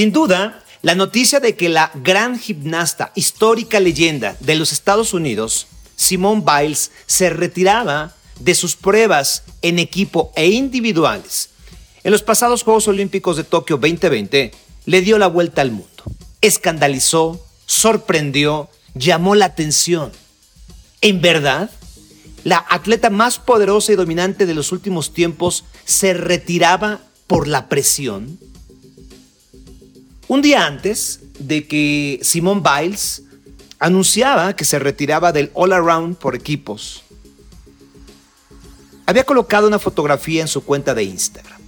Sin duda, la noticia de que la gran gimnasta, histórica leyenda de los Estados Unidos, Simone Biles, se retiraba de sus pruebas en equipo e individuales en los pasados Juegos Olímpicos de Tokio 2020 le dio la vuelta al mundo. Escandalizó, sorprendió, llamó la atención. En verdad, la atleta más poderosa y dominante de los últimos tiempos se retiraba por la presión. Un día antes de que Simone Biles anunciaba que se retiraba del All Around por equipos, había colocado una fotografía en su cuenta de Instagram,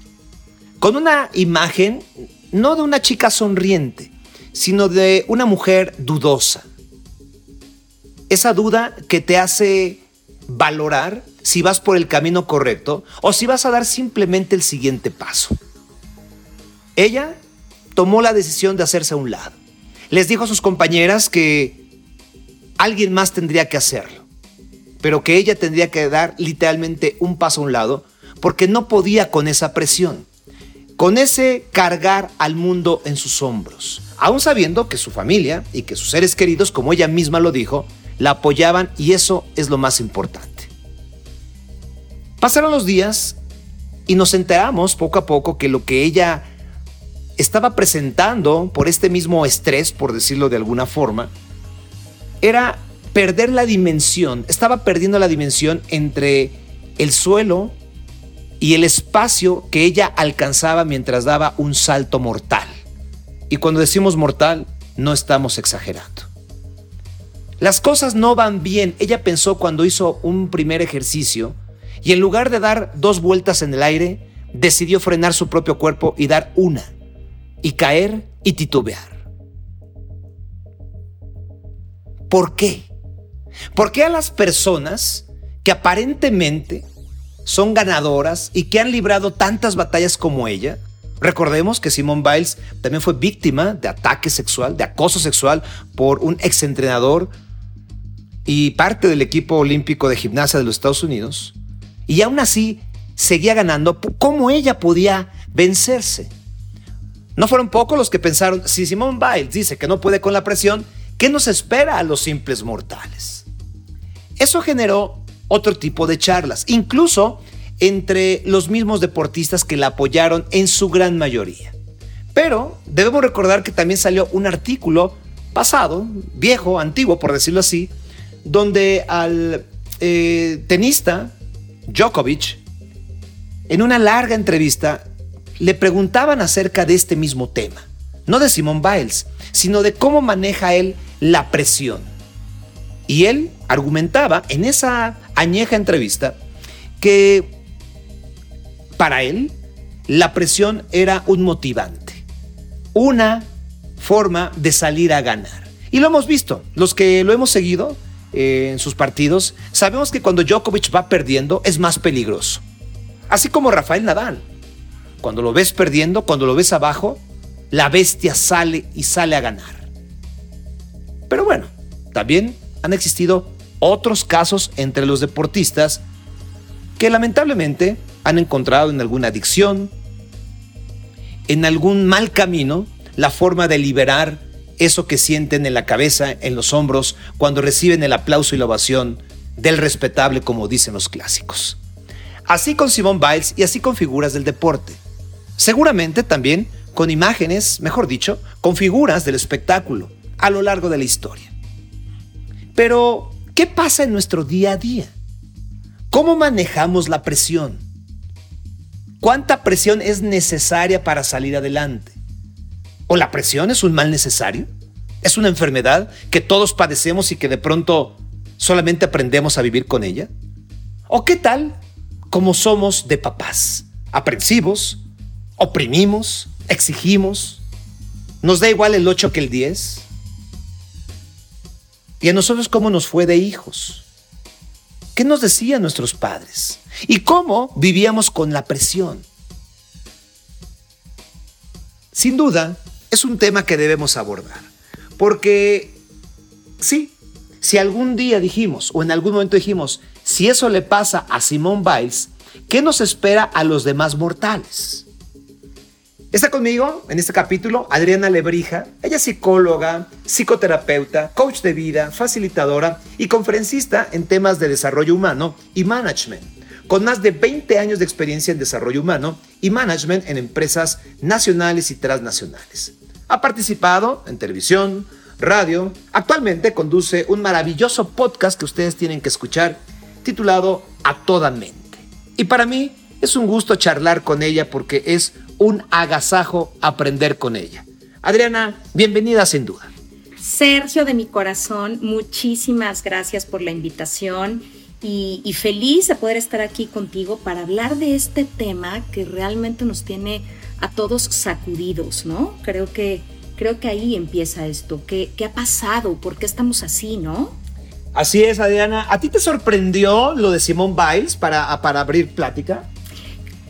con una imagen no de una chica sonriente, sino de una mujer dudosa. Esa duda que te hace valorar si vas por el camino correcto o si vas a dar simplemente el siguiente paso. Ella tomó la decisión de hacerse a un lado. Les dijo a sus compañeras que alguien más tendría que hacerlo, pero que ella tendría que dar literalmente un paso a un lado porque no podía con esa presión, con ese cargar al mundo en sus hombros, aún sabiendo que su familia y que sus seres queridos, como ella misma lo dijo, la apoyaban y eso es lo más importante. Pasaron los días y nos enteramos poco a poco que lo que ella estaba presentando por este mismo estrés, por decirlo de alguna forma, era perder la dimensión, estaba perdiendo la dimensión entre el suelo y el espacio que ella alcanzaba mientras daba un salto mortal. Y cuando decimos mortal, no estamos exagerando. Las cosas no van bien, ella pensó cuando hizo un primer ejercicio y en lugar de dar dos vueltas en el aire, decidió frenar su propio cuerpo y dar una, y caer y titubear. ¿Por qué? ¿Por qué a las personas que aparentemente son ganadoras y que han librado tantas batallas como ella, Recordemos que Simone Biles también fue víctima de ataque sexual, de acoso sexual por un exentrenador y parte del equipo olímpico de gimnasia de los Estados Unidos, y aún así seguía ganando, ¿cómo ella podía vencerse? No fueron pocos los que pensaron, si Simone Biles dice que no puede con la presión, ¿qué nos espera a los simples mortales? Eso generó otro tipo de charlas, incluso entre los mismos deportistas que la apoyaron en su gran mayoría. Pero debemos recordar que también salió un artículo pasado, viejo, antiguo por decirlo así, donde al eh, tenista Djokovic, en una larga entrevista, le preguntaban acerca de este mismo tema, no de Simone Biles, sino de cómo maneja él la presión. Y él argumentaba en esa añeja entrevista que para él la presión era un motivante, una forma de salir a ganar. Y lo hemos visto, los que lo hemos seguido, en sus partidos, sabemos que cuando Djokovic va perdiendo es más peligroso. Así como Rafael Nadal. Cuando lo ves perdiendo, cuando lo ves abajo, la bestia sale y sale a ganar. Pero bueno, también han existido otros casos entre los deportistas que lamentablemente han encontrado en alguna adicción, en algún mal camino, la forma de liberar eso que sienten en la cabeza, en los hombros, cuando reciben el aplauso y la ovación del respetable, como dicen los clásicos. Así con Simone Biles y así con figuras del deporte. Seguramente también con imágenes, mejor dicho, con figuras del espectáculo a lo largo de la historia. Pero, ¿qué pasa en nuestro día a día? ¿Cómo manejamos la presión? ¿Cuánta presión es necesaria para salir adelante? ¿O la presión es un mal necesario? ¿Es una enfermedad que todos padecemos y que de pronto solamente aprendemos a vivir con ella? ¿O qué tal como somos de papás? Aprensivos, oprimimos, exigimos, nos da igual el 8 que el 10. ¿Y a nosotros cómo nos fue de hijos? ¿Qué nos decían nuestros padres? ¿Y cómo vivíamos con la presión? Sin duda, es un tema que debemos abordar. Porque, sí, si algún día dijimos, o en algún momento dijimos, si eso le pasa a Simone Biles, ¿qué nos espera a los demás mortales? Está conmigo en este capítulo Adriana Lebrija. Ella es psicóloga, psicoterapeuta, coach de vida, facilitadora y conferencista en temas de desarrollo humano y management, con más de 20 años de experiencia en desarrollo humano y management en empresas nacionales y transnacionales. Ha participado en televisión, radio. Actualmente conduce un maravilloso podcast que ustedes tienen que escuchar titulado A Toda Mente. Y para mí es un gusto charlar con ella porque es un agasajo aprender con ella. Adriana, bienvenida sin duda. Sergio de mi corazón, muchísimas gracias por la invitación y, feliz de poder estar aquí contigo para hablar de este tema que realmente nos tiene a todos sacudidos, ¿no? Creo que, creo que ahí empieza esto. ¿Qué, qué ha pasado? ¿Por qué estamos así, no? Así es, Adriana. ¿A ti te sorprendió lo de Simone Biles para, para abrir plática?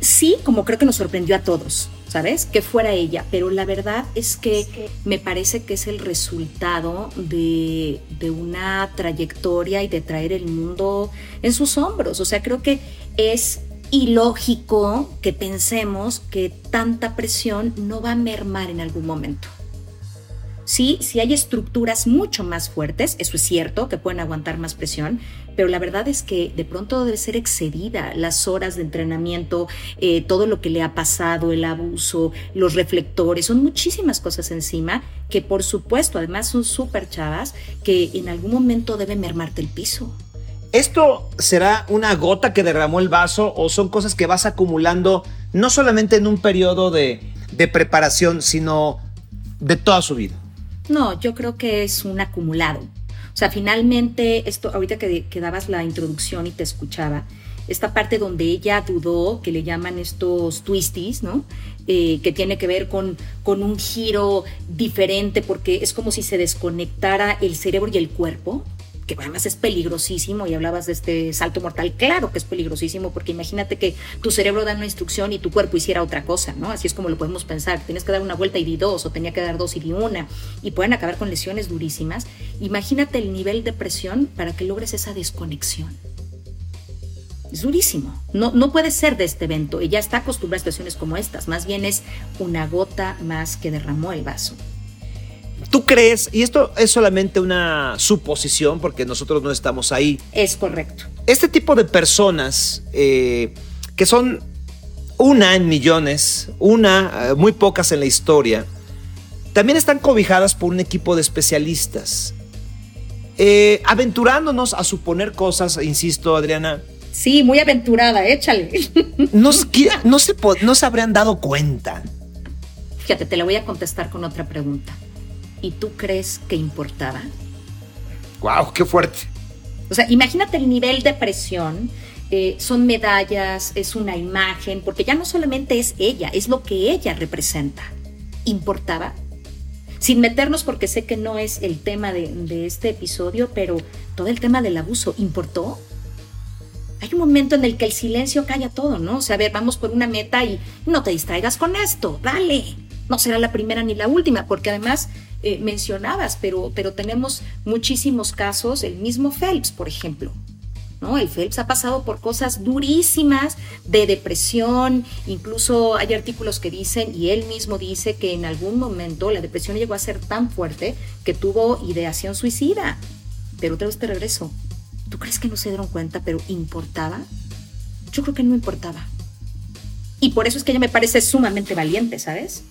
Sí, como creo que nos sorprendió a todos, ¿sabes? Que fuera ella, pero la verdad es que me parece que es el resultado de, una trayectoria y de traer el mundo en sus hombros. O sea, creo que es ilógico que pensemos que tanta presión no va a mermar en algún momento. Sí, sí hay estructuras mucho más fuertes, eso es cierto, que pueden aguantar más presión, pero la verdad es que de pronto debe ser excedida las horas de entrenamiento, eh, todo lo que le ha pasado, el abuso, los reflectores, son muchísimas cosas encima que por supuesto además son súper chavas que en algún momento debe mermarte el piso. ¿Esto será una gota que derramó el vaso o son cosas que vas acumulando no solamente en un periodo de, de preparación, sino de toda su vida? No, yo creo que es un acumulado. O sea, finalmente, esto, ahorita que, que dabas la introducción y te escuchaba, esta parte donde ella dudó, que le llaman estos twisties, ¿no? Eh, que tiene que ver con, con un giro diferente, porque es como si se desconectara el cerebro y el cuerpo que además es peligrosísimo, y hablabas de este salto mortal, claro que es peligrosísimo, porque imagínate que tu cerebro da una instrucción y tu cuerpo hiciera otra cosa, ¿no? Así es como lo podemos pensar, tienes que dar una vuelta y di dos, o tenía que dar dos y di una, y pueden acabar con lesiones durísimas. Imagínate el nivel de presión para que logres esa desconexión. Es durísimo. No, no puede ser de este evento. Ella está acostumbrada a situaciones como estas. Más bien es una gota más que derramó el vaso. ¿Tú crees, y esto es solamente una suposición porque nosotros no estamos ahí? Es correcto. Este tipo de personas eh, que son una en millones, una, eh, muy pocas en la historia, también están cobijadas por un equipo de especialistas. Eh, aventurándonos a suponer cosas, insisto, Adriana. Sí, muy aventurada, échale. no, no, se, no se habrían dado cuenta. Fíjate, te la voy a contestar con otra pregunta. ¿Y tú crees que importaba? ¡Wow! ¡Qué fuerte! O sea, imagínate el nivel de presión. Eh, son medallas, es una imagen, porque ya no solamente es ella, es lo que ella representa. ¿Importaba? Sin meternos, porque sé que no es el tema de, de este episodio, pero todo el tema del abuso, ¿importó? hay un momento en el que el silencio calla todo, ¿no? O sea, a ver, vamos por una meta y no te distraigas con esto, dale. No será la primera ni la última, porque además eh, mencionabas, pero, pero tenemos muchísimos casos, el mismo Phelps, por ejemplo. ¿No? El Phelps ha pasado por cosas durísimas de depresión, incluso hay artículos que dicen, y él mismo dice que en algún momento la depresión llegó a ser tan fuerte que tuvo ideación suicida. Pero otra vez te regreso. ¿Tú crees que no se dieron cuenta, pero importaba? Yo creo que no importaba. Y por eso es que ella me parece sumamente valiente, ¿sabes?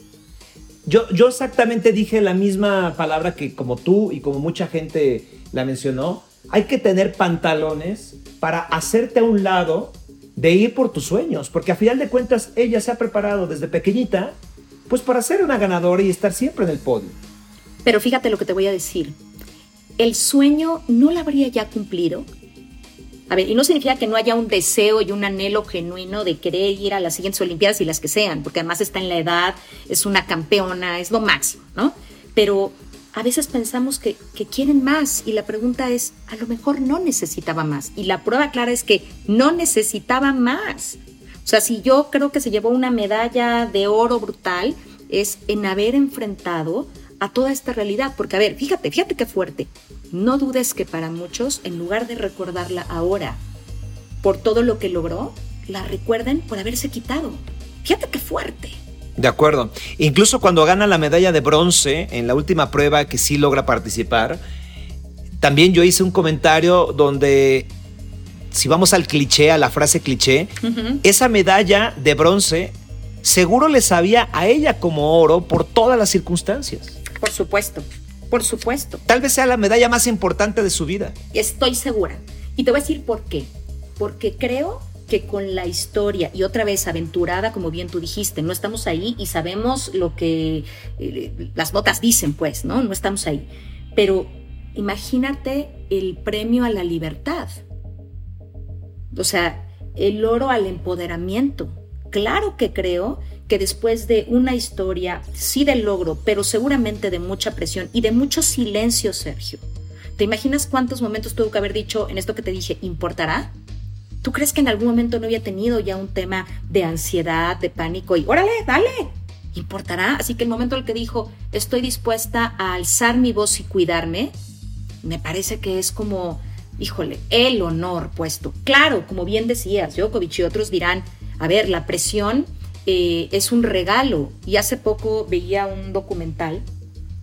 Yo, exactamente dije la misma palabra que como tú y como mucha gente la mencionó. Hay que tener pantalones para hacerte a un lado de ir por tus sueños, porque a final de cuentas ella se ha preparado desde pequeñita, pues para ser una ganadora y estar siempre en el podio. Pero fíjate lo que te voy a decir. El sueño no lo habría ya cumplido a ver, y no significa que no haya un deseo y un anhelo genuino de querer ir a las siguientes Olimpiadas y las que sean, porque además está en la edad, es una campeona, es lo máximo, ¿no? Pero a veces pensamos que, que, quieren más y la pregunta es, a lo mejor no necesitaba más. Y la prueba clara es que no necesitaba más. O sea, si yo creo que se llevó una medalla de oro brutal, es en haber enfrentado a toda esta realidad. Porque, a ver, fíjate, fíjate qué fuerte. No dudes que para muchos, en lugar de recordarla ahora por todo lo que logró, la recuerden por haberse quitado. Fíjate qué fuerte. De acuerdo. Incluso cuando gana la medalla de bronce en la última prueba que sí logra participar, también yo hice un comentario donde, si vamos al cliché, a la frase cliché, esa medalla de bronce seguro le sabía a ella como oro por todas las circunstancias. Por supuesto, por supuesto. Tal vez sea la medalla más importante de su vida. Estoy segura. Y te voy a decir por qué. Porque creo que con la historia y otra vez aventurada, como bien tú dijiste, no estamos ahí y sabemos lo que eh, las notas dicen, pues, ¿no? No estamos ahí. Pero imagínate el premio a la libertad. O sea, el oro al empoderamiento. Claro que creo que después de una historia, sí del logro, pero seguramente de mucha presión y de mucho silencio, Sergio. ¿Te imaginas cuántos momentos tuvo que haber dicho en esto que te dije, ¿importará? ¿Tú crees que en algún momento no había tenido ya un tema de ansiedad, de pánico y órale, dale? ¿Importará? Así que el momento en el que dijo, estoy dispuesta a alzar mi voz y cuidarme, me parece que es como, híjole, el honor puesto. Claro, como bien decías, Djokovic y otros dirán, a ver, la presión eh, es un regalo. Y hace poco veía un documental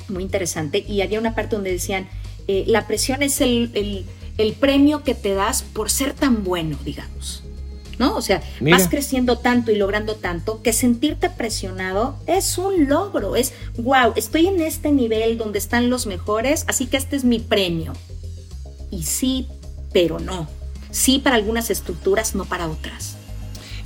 muy interesante y había una parte donde decían, eh, la presión es el el premio que te das por ser tan bueno, digamos. ¿No? O sea, vas creciendo tanto y logrando tanto que sentirte presionado es un logro, es wow, estoy en este nivel donde están los mejores, así que este es mi premio. Y sí, pero no. Sí para algunas estructuras, no para otras.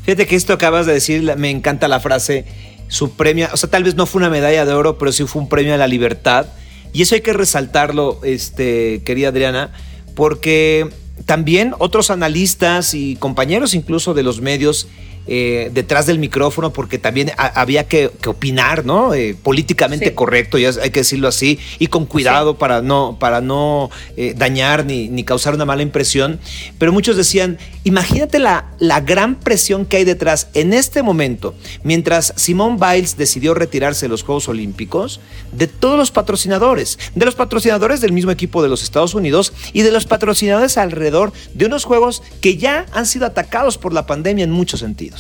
Fíjate que esto acabas de decir, me encanta la frase, su premio, o sea, tal vez no fue una medalla de oro, pero sí fue un premio a la libertad. Y eso hay que resaltarlo, este, querida Adriana, porque también otros analistas y compañeros incluso de los medios eh, detrás del micrófono porque también había que, opinar, ¿no? Eh, políticamente correcto, ya hay que decirlo así, y con cuidado para no, para no eh, dañar ni, ni, causar una mala impresión. Pero muchos decían, imagínate la, la gran presión que hay detrás en este momento, mientras Simone Biles decidió retirarse de los Juegos Olímpicos, de todos los patrocinadores, de los patrocinadores del mismo equipo de los Estados Unidos y de los patrocinadores alrededor de unos Juegos que ya han sido atacados por la pandemia en muchos sentidos.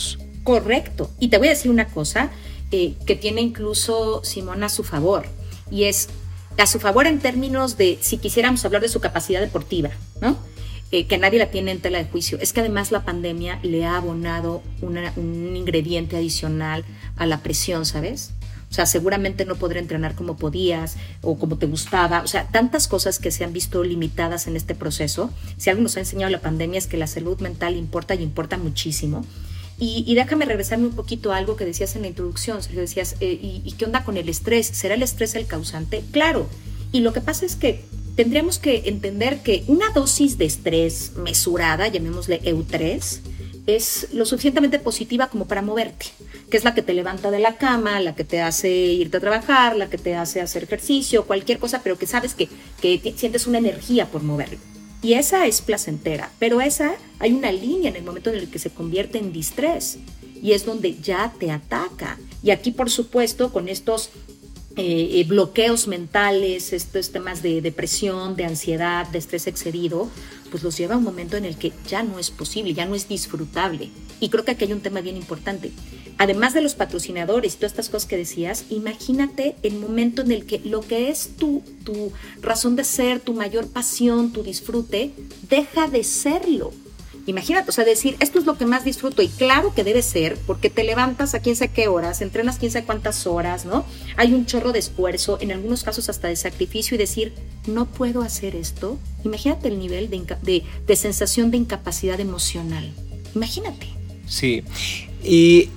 Correcto. Y te voy a decir una cosa eh, que tiene incluso Simón a su favor, y es a su favor en términos de si quisiéramos hablar de su capacidad deportiva, ¿no? Eh, que nadie la tiene en tela de juicio. Es que además la pandemia le ha abonado un ingrediente adicional a la presión, ¿sabes? O sea, seguramente no podré entrenar como podías o como te gustaba. O sea, tantas cosas que se han visto limitadas en este proceso. Si algo nos ha enseñado la pandemia es que la salud mental importa y importa muchísimo. Y, déjame regresarme un poquito a algo que decías en la introducción, Sergio, decías, eh, y, qué onda con el estrés? ¿Será el estrés el causante? Claro, y lo que pasa es que tendríamos que entender que una dosis de estrés mesurada, llamémosle EU3, es lo suficientemente positiva como para moverte, que es la que te levanta de la cama, la que te hace irte a trabajar, la que te hace hacer ejercicio, cualquier cosa, pero que sabes que, que sientes una energía por moverlo. Y esa es placentera, pero esa hay una línea en el momento en el que se convierte en distrés y es donde ya te ataca. Y aquí, por supuesto, con estos eh, eh, bloqueos mentales, estos temas de depresión, de ansiedad, de estrés excedido, pues los lleva a un momento en el que ya no es posible, ya no es disfrutable. Y creo que aquí hay un tema bien importante. Además de los patrocinadores y todas estas cosas que decías, imagínate el momento en el que lo que es tu, tu razón de ser, tu mayor pasión, tu disfrute, deja de serlo Imagínate, o sea, decir, esto es lo que más disfruto y claro que debe ser, porque te levantas a quién sabe qué horas, entrenas quién sabe cuántas horas, ¿no? Hay un chorro de esfuerzo, en algunos casos hasta de sacrificio y decir, no puedo hacer esto. Imagínate el nivel de, de, sensación de incapacidad emocional. Imagínate. Sí, y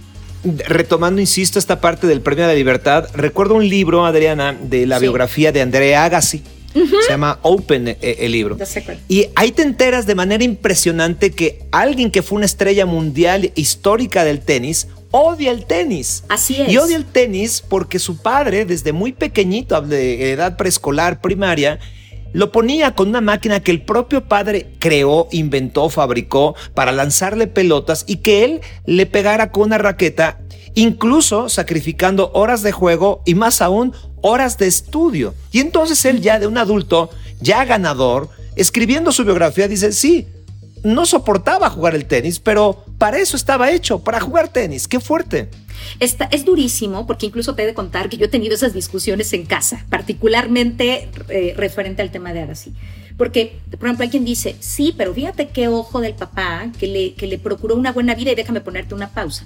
retomando, insisto, esta parte del Premio de la Libertad, recuerdo un libro, Adriana, de la biografía de Andrea Agassi se llama Open eh, el, libro. Y ahí te enteras de manera impresionante que alguien que fue una estrella mundial histórica del tenis odia el tenis. Así es. Y odia el tenis porque su padre, desde muy pequeñito, de edad preescolar, primaria, lo ponía con una máquina que el propio padre creó, inventó, fabricó para lanzarle pelotas y que él le pegara con una raqueta, incluso sacrificando horas de juego y más aún horas de estudio. Y entonces él ya de un adulto, ya ganador, escribiendo su biografía, dice, sí, no soportaba jugar el tenis, pero para eso estaba hecho, para jugar tenis. Qué fuerte. Está, es durísimo porque incluso te he de contar que yo he tenido esas discusiones en casa, particularmente eh, referente al tema de Arasi. Porque, por ejemplo, hay quien dice, sí, pero fíjate qué ojo del papá que le, que le procuró una buena vida y déjame ponerte una pausa.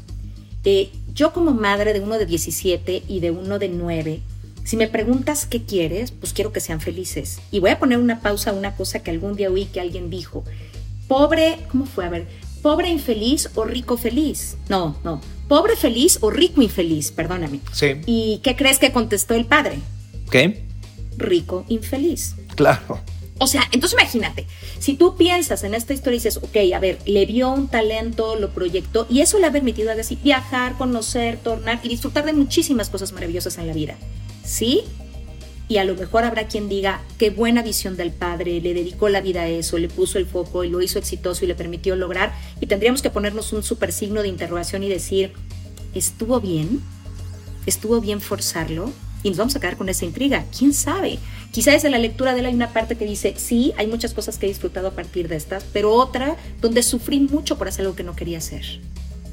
Eh, yo como madre de uno de 17 y de uno de 9, si me preguntas qué quieres, pues quiero que sean felices. Y voy a poner una pausa a una cosa que algún día oí que alguien dijo. Pobre, ¿cómo fue? A ver, pobre infeliz o rico feliz. No, no. Pobre feliz o rico infeliz, perdóname. Sí. ¿Y qué crees que contestó el padre? ¿Qué? Rico infeliz. Claro. O sea, entonces imagínate, si tú piensas en esta historia y dices, ok, a ver, le vio un talento, lo proyectó y eso le ha permitido así viajar, conocer, tornar y disfrutar de muchísimas cosas maravillosas en la vida. ¿Sí? Y a lo mejor habrá quien diga, qué buena visión del padre, le dedicó la vida a eso, le puso el foco y lo hizo exitoso y le permitió lograr. Y tendríamos que ponernos un super signo de interrogación y decir, ¿estuvo bien? ¿Estuvo bien forzarlo? Y nos vamos a quedar con esa intriga. ¿Quién sabe? Quizá desde la lectura de él hay una parte que dice, sí, hay muchas cosas que he disfrutado a partir de estas, pero otra donde sufrí mucho por hacer algo que no quería hacer.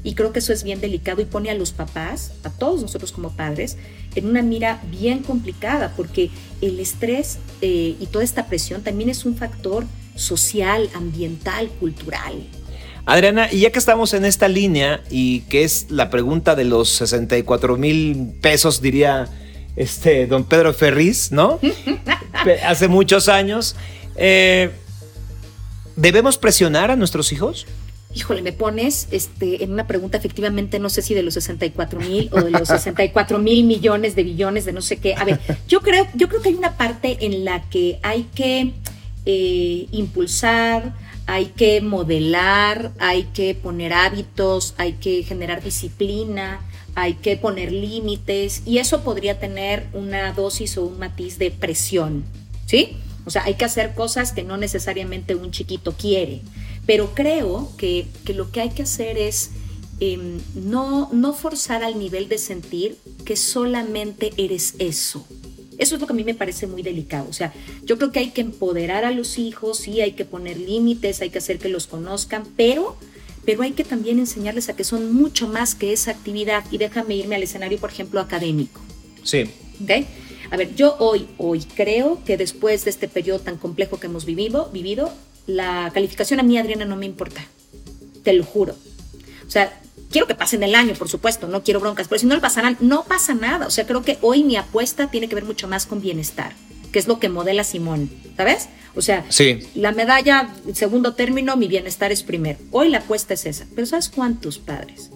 Y creo que eso es bien delicado y pone a los papás, a todos nosotros como padres, en una mira bien complicada, porque el estrés eh, y toda esta presión también es un factor social, ambiental, cultural. Adriana, y ya que estamos en esta línea y que es la pregunta de los 64 mil pesos, diría este, don Pedro Ferriz, ¿no? Hace muchos años. Eh, ¿Debemos presionar a nuestros hijos? Híjole, me pones este, en una pregunta, efectivamente, no sé si de los 64 mil o de los 64 mil millones de billones de no sé qué. A ver, yo creo, yo creo que hay una parte en la que hay que eh, impulsar, hay que modelar, hay que poner hábitos, hay que generar disciplina, hay que poner límites y eso podría tener una dosis o un matiz de presión, ¿sí? O sea, hay que hacer cosas que no necesariamente un chiquito quiere, pero creo que, lo que hay que hacer es em, no, no forzar al nivel de sentir que solamente eres eso. Eso es lo que a mí me parece muy delicado. O sea, yo creo que hay que empoderar a los hijos, sí, hay que poner límites, hay que hacer que los conozcan, pero pero hay que también enseñarles a que son mucho más que esa actividad. Y déjame irme al escenario, por ejemplo, académico. Sí. ¿Ok? A ver, yo hoy, hoy creo que después de este periodo tan complejo que hemos vivido, vivido, la calificación a mí, Adriana, no me importa. Te lo juro. O sea, quiero que pasen el año, por supuesto, no quiero broncas, pero si no lo pasarán, no pasa nada. O sea, creo que hoy mi apuesta tiene que ver mucho más con bienestar, que es lo que modela Simón, ¿sabes? O sea, la medalla, segundo término, mi bienestar es primero. Hoy la apuesta es esa. Pero ¿sabes cuántos padres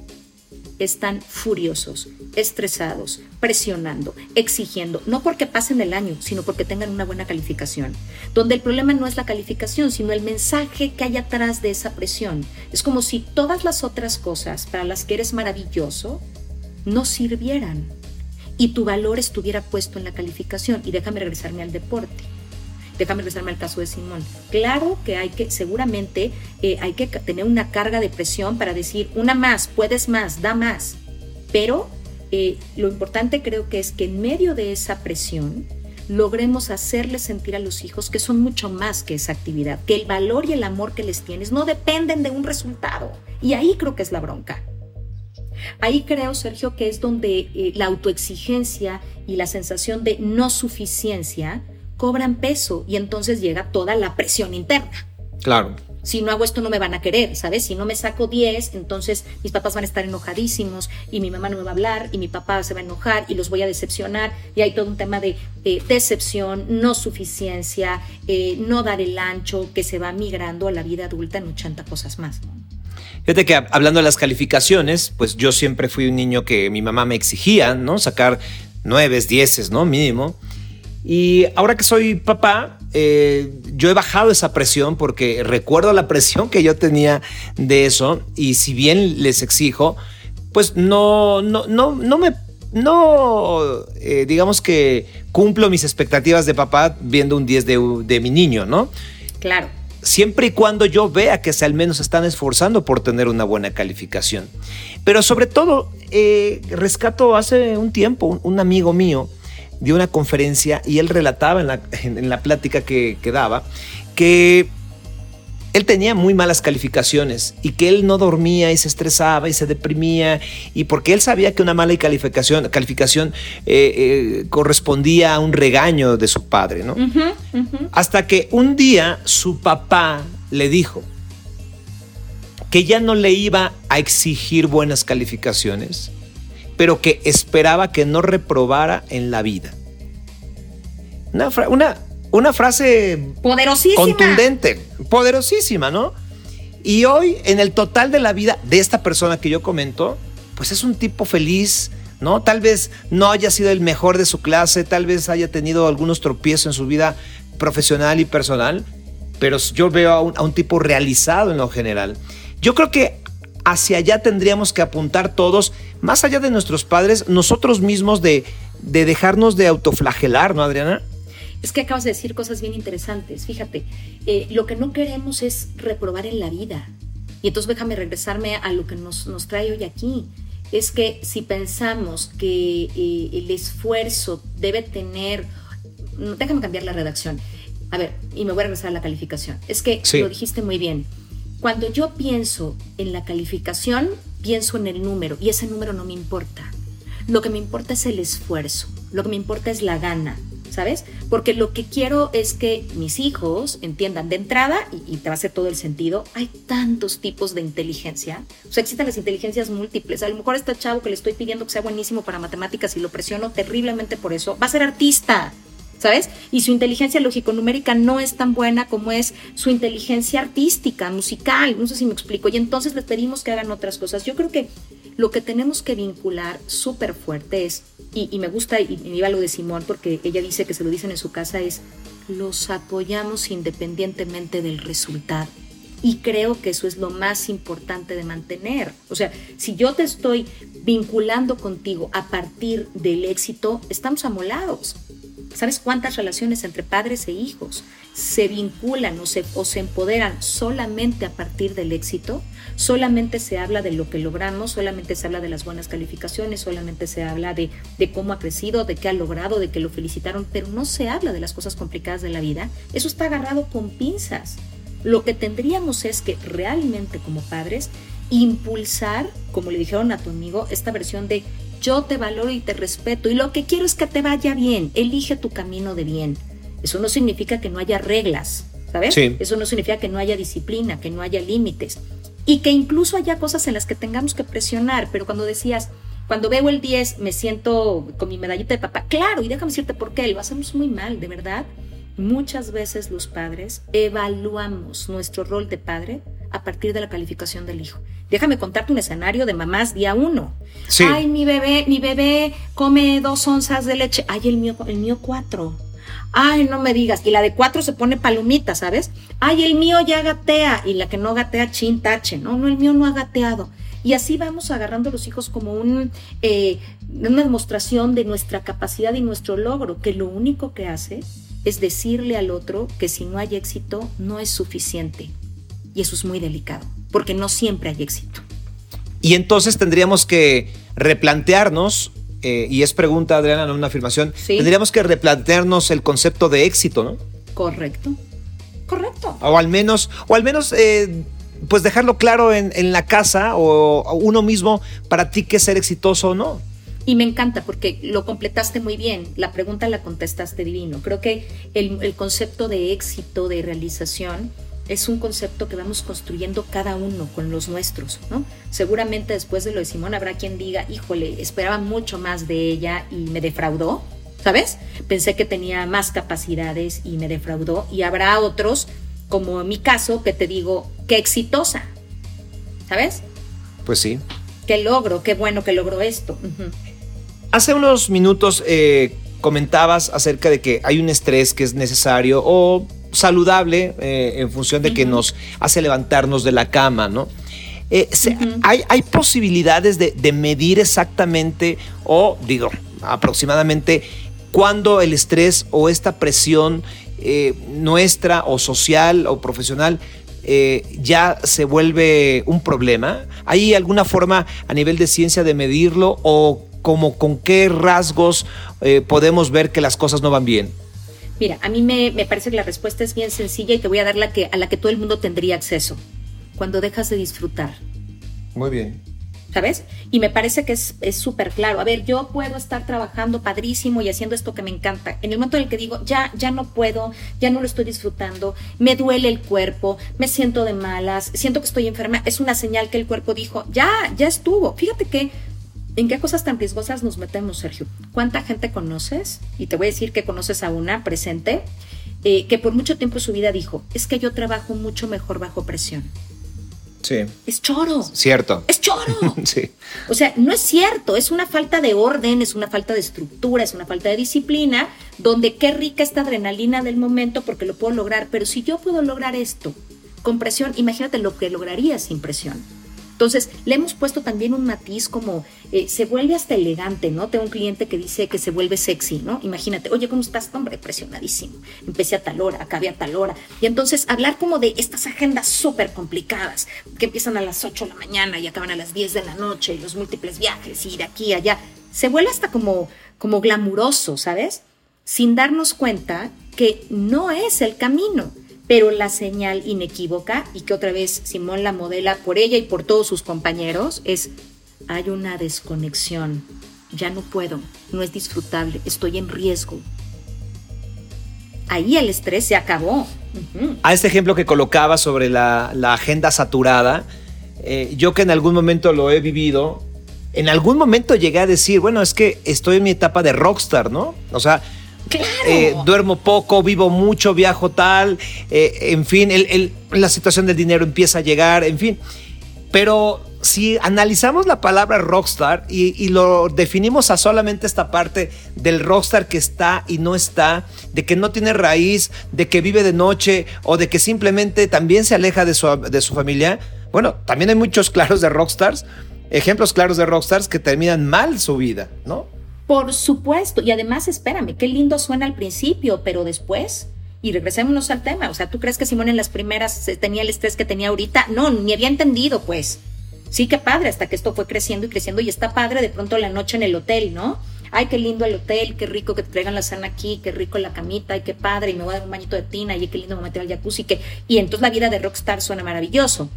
están furiosos, estresados, presionando, exigiendo, no porque pasen el año, sino porque tengan una buena calificación? Donde el problema no es la calificación, sino el mensaje que hay atrás de esa presión. Es como si todas las otras cosas para las que eres maravilloso no sirvieran y tu valor estuviera puesto en la calificación. Y déjame regresarme al deporte déjame regresarme al caso de Simón. Claro que hay que, seguramente eh, hay que tener una carga de presión para decir, una más, puedes más, da más. Pero eh, lo importante creo que es que en medio de esa presión logremos hacerles sentir a los hijos que son mucho más que esa actividad, que el valor y el amor que les tienes no dependen de un resultado. Y ahí creo que es la bronca. Ahí creo, Sergio, que es donde eh, la autoexigencia y la sensación de no suficiencia cobran peso y entonces llega toda la presión interna. Claro. Si no hago esto no me van a querer, ¿sabes? Si no me saco 10, entonces mis papás van a estar enojadísimos y mi mamá no me va a hablar y mi papá se va a enojar y los voy a decepcionar y hay todo un tema de eh, decepción, no suficiencia, eh, no dar el ancho que se va migrando a la vida adulta en 80 cosas más. Fíjate que hablando de las calificaciones, pues yo siempre fui un niño que mi mamá me exigía, ¿no? Sacar nueves, dieces, ¿no? Mínimo. Y ahora que soy papá, eh, yo he bajado esa presión porque recuerdo la presión que yo tenía de eso y si bien les exijo, pues no, no, no, no me, no, eh, digamos que cumplo mis expectativas de papá viendo un 10 de, mi niño, ¿no? Claro. Siempre y cuando yo vea que se al menos están esforzando por tener una buena calificación. Pero sobre todo, eh, rescato hace un tiempo un amigo mío, dio una conferencia y él relataba en la, en, la plática que, que daba que él tenía muy malas calificaciones y que él no dormía y se estresaba y se deprimía y porque él sabía que una mala calificación, calificación eh, eh, correspondía a un regaño de su padre, ¿no? Hasta que un día su papá le dijo que ya no le iba a exigir buenas calificaciones, pero que esperaba que no reprobara en la vida. Una, una, una frase poderosísima. Contundente, poderosísima, ¿no? Y hoy, en el total de la vida de esta persona que yo comento, pues es un tipo feliz, ¿no? Tal vez no haya sido el mejor de su clase, tal vez haya tenido algunos tropiezos en su vida profesional y personal, pero yo veo a un, a un tipo realizado en lo general. Yo creo que hacia allá tendríamos que apuntar todos, más allá de nuestros padres, nosotros mismos de, de dejarnos de autoflagelar, ¿no, Adriana? Es que acabas de decir cosas bien interesantes. Fíjate, eh, lo que no queremos es reprobar en la vida. Y entonces déjame regresarme a lo que nos, nos trae hoy aquí. Es que si pensamos que eh, el esfuerzo debe tener... Déjame cambiar la redacción. A ver, y me voy a regresar a la calificación. Es que lo dijiste muy bien. Cuando yo pienso en la calificación, pienso en el número y ese número no me importa. Lo que me importa es el esfuerzo, lo que me importa es la gana, ¿sabes? Porque lo que quiero es que mis hijos entiendan de entrada, y, te va a hacer todo el sentido, hay tantos tipos de inteligencia. O sea, existen las inteligencias múltiples. A lo mejor este chavo que le estoy pidiendo que sea buenísimo para matemáticas y lo presiono terriblemente por eso, va a ser artista. ¿Sabes? Y su inteligencia lógico-numérica no es tan buena como es su inteligencia artística, musical, no sé si me explico. Y entonces les pedimos que hagan otras cosas. Yo creo que lo que tenemos que vincular súper fuerte es, y, me gusta, y, me iba lo de Simón, porque ella dice que se lo dicen en su casa, es los apoyamos independientemente del resultado. Y creo que eso es lo más importante de mantener. O sea, si yo te estoy vinculando contigo a partir del éxito, estamos amolados. ¿Sabes cuántas relaciones entre padres e hijos se vinculan o se, empoderan solamente a partir del éxito? Solamente se habla de lo que logramos, solamente se habla de las buenas calificaciones, solamente se habla de, de cómo ha crecido, de qué ha logrado, de que lo felicitaron, pero no se habla de las cosas complicadas de la vida. Eso está agarrado con pinzas. Lo que tendríamos es que realmente como padres impulsar, como le dijeron a tu amigo, esta versión de yo te valoro y te respeto y lo que quiero es que te vaya bien, elige tu camino de bien. Eso no significa que no haya reglas, ¿sabes? Eso no significa que no haya disciplina, que no haya límites y que incluso haya cosas en las que tengamos que presionar, pero cuando decías, cuando veo el 10 me siento con mi medallita de papá, claro, y déjame decirte por qué, lo hacemos muy mal, de verdad. Muchas veces los padres evaluamos nuestro rol de padre a partir de la calificación del hijo. Déjame contarte un escenario de mamás día uno. Ay, mi bebé, mi bebé come dos onzas de leche. Ay, el mío, el mío cuatro. Ay, no me digas. Y la de cuatro se pone palomita, ¿sabes? Ay, el mío ya gatea. Y la que no gatea, chin, tache. No, no, el mío no ha gateado. Y así vamos agarrando a los hijos como un, eh, una demostración de nuestra capacidad y nuestro logro, que lo único que hace es decirle al otro que si no hay éxito, no es suficiente. Y eso es muy delicado, porque no siempre hay éxito. Y entonces tendríamos que replantearnos, eh, y es pregunta, Adriana, no una afirmación, tendríamos que replantearnos el concepto de éxito, ¿no? Correcto. Correcto. O al menos, o al menos, eh, pues dejarlo claro en, la casa o uno mismo para ti qué es ser exitoso o no. Y me encanta porque lo completaste muy bien, la pregunta la contestaste divino. Creo que el, el concepto de éxito, de realización, es un concepto que vamos construyendo cada uno con los nuestros, ¿no? Seguramente después de lo de Simón habrá quien diga, híjole, esperaba mucho más de ella y me defraudó, ¿sabes? Pensé que tenía más capacidades y me defraudó. Y habrá otros, como en mi caso, que te digo, qué exitosa, ¿sabes? Pues sí. Qué logro, qué bueno que logró esto. Hace unos minutos eh, comentabas acerca de que hay un estrés que es necesario o saludable eh, en función de que nos hace levantarnos de la cama, ¿no? Eh, hay, posibilidades de, medir exactamente o, digo, aproximadamente cuándo el estrés o esta presión eh, nuestra o social o profesional ya se vuelve un problema? ¿Hay alguna forma a nivel de ciencia de medirlo o como con qué rasgos podemos ver que las cosas no van bien? Mira, a mí me, me, parece que la respuesta es bien sencilla y te voy a dar la que, a la que todo el mundo tendría acceso. Cuando dejas de disfrutar. Muy bien. ¿sabes? Y me parece que es súper claro. A ver, yo puedo estar trabajando padrísimo y haciendo esto que me encanta. En el momento en el que digo, ya, ya no puedo, ya no lo estoy disfrutando, me duele el cuerpo, me siento de malas, siento que estoy enferma, es una señal que el cuerpo dijo, ya, ya estuvo. Fíjate que ¿En qué cosas tan riesgosas nos metemos, Sergio? ¿Cuánta gente conoces? Y te voy a decir que conoces a una presente eh, que por mucho tiempo en su vida dijo, es que yo trabajo mucho mejor bajo presión. Sí. Es choro. Cierto. Es choro. sí. O sea, no es cierto, es una falta de orden, es una falta de estructura, es una falta de disciplina, donde qué rica esta adrenalina del momento porque lo puedo lograr, pero si yo puedo lograr esto con presión, imagínate lo que lograría sin presión. Entonces, le hemos puesto también un matiz como eh, se vuelve hasta elegante, ¿no? Tengo un cliente que dice que se vuelve sexy, ¿no? Imagínate, oye, ¿cómo estás? Hombre, presionadísimo. Empecé a tal hora, acabé a tal hora. Y entonces hablar como de estas agendas súper complicadas, que empiezan a las 8 de la mañana y acaban a las 10 de la noche, y los múltiples viajes, y de aquí a allá, se vuelve hasta como, como glamuroso, ¿sabes? Sin darnos cuenta que no es el camino pero la señal inequívoca, y que otra vez Simón la modela por ella y por todos sus compañeros, es hay una desconexión, ya no puedo, no es disfrutable, estoy en riesgo. Ahí el estrés se acabó. A este ejemplo que colocaba sobre la, agenda saturada, eh, yo que en algún momento lo he vivido, en algún momento llegué a decir, bueno, es que estoy en mi etapa de rockstar, ¿no? O sea, eh, duermo poco, vivo mucho, viajo tal, eh, en fin, la situación del dinero empieza a llegar, en fin. Pero si analizamos la palabra rockstar y, lo definimos a solamente esta parte del rockstar que está y no está, de que no tiene raíz, de que vive de noche o de que simplemente también se aleja de su, de su familia, bueno, también hay muchos claros de rockstars, ejemplos claros de rockstars que terminan mal su vida, ¿no? Por supuesto, y además espérame, qué lindo suena al principio, pero después, y regresémonos al tema, o sea, ¿tú crees que Simón en las primeras eh, tenía el estrés que tenía ahorita? No, ni había entendido, pues. Sí, qué padre, hasta que esto fue creciendo y creciendo y está padre de pronto la noche en el hotel, ¿no? Ay, qué lindo el hotel, qué rico que te traigan la cena aquí, qué rico la camita, ay, qué padre, y me voy a dar un bañito de tina, y qué lindo me meter al jacuzzi, que... y entonces la vida de rockstar suena maravilloso.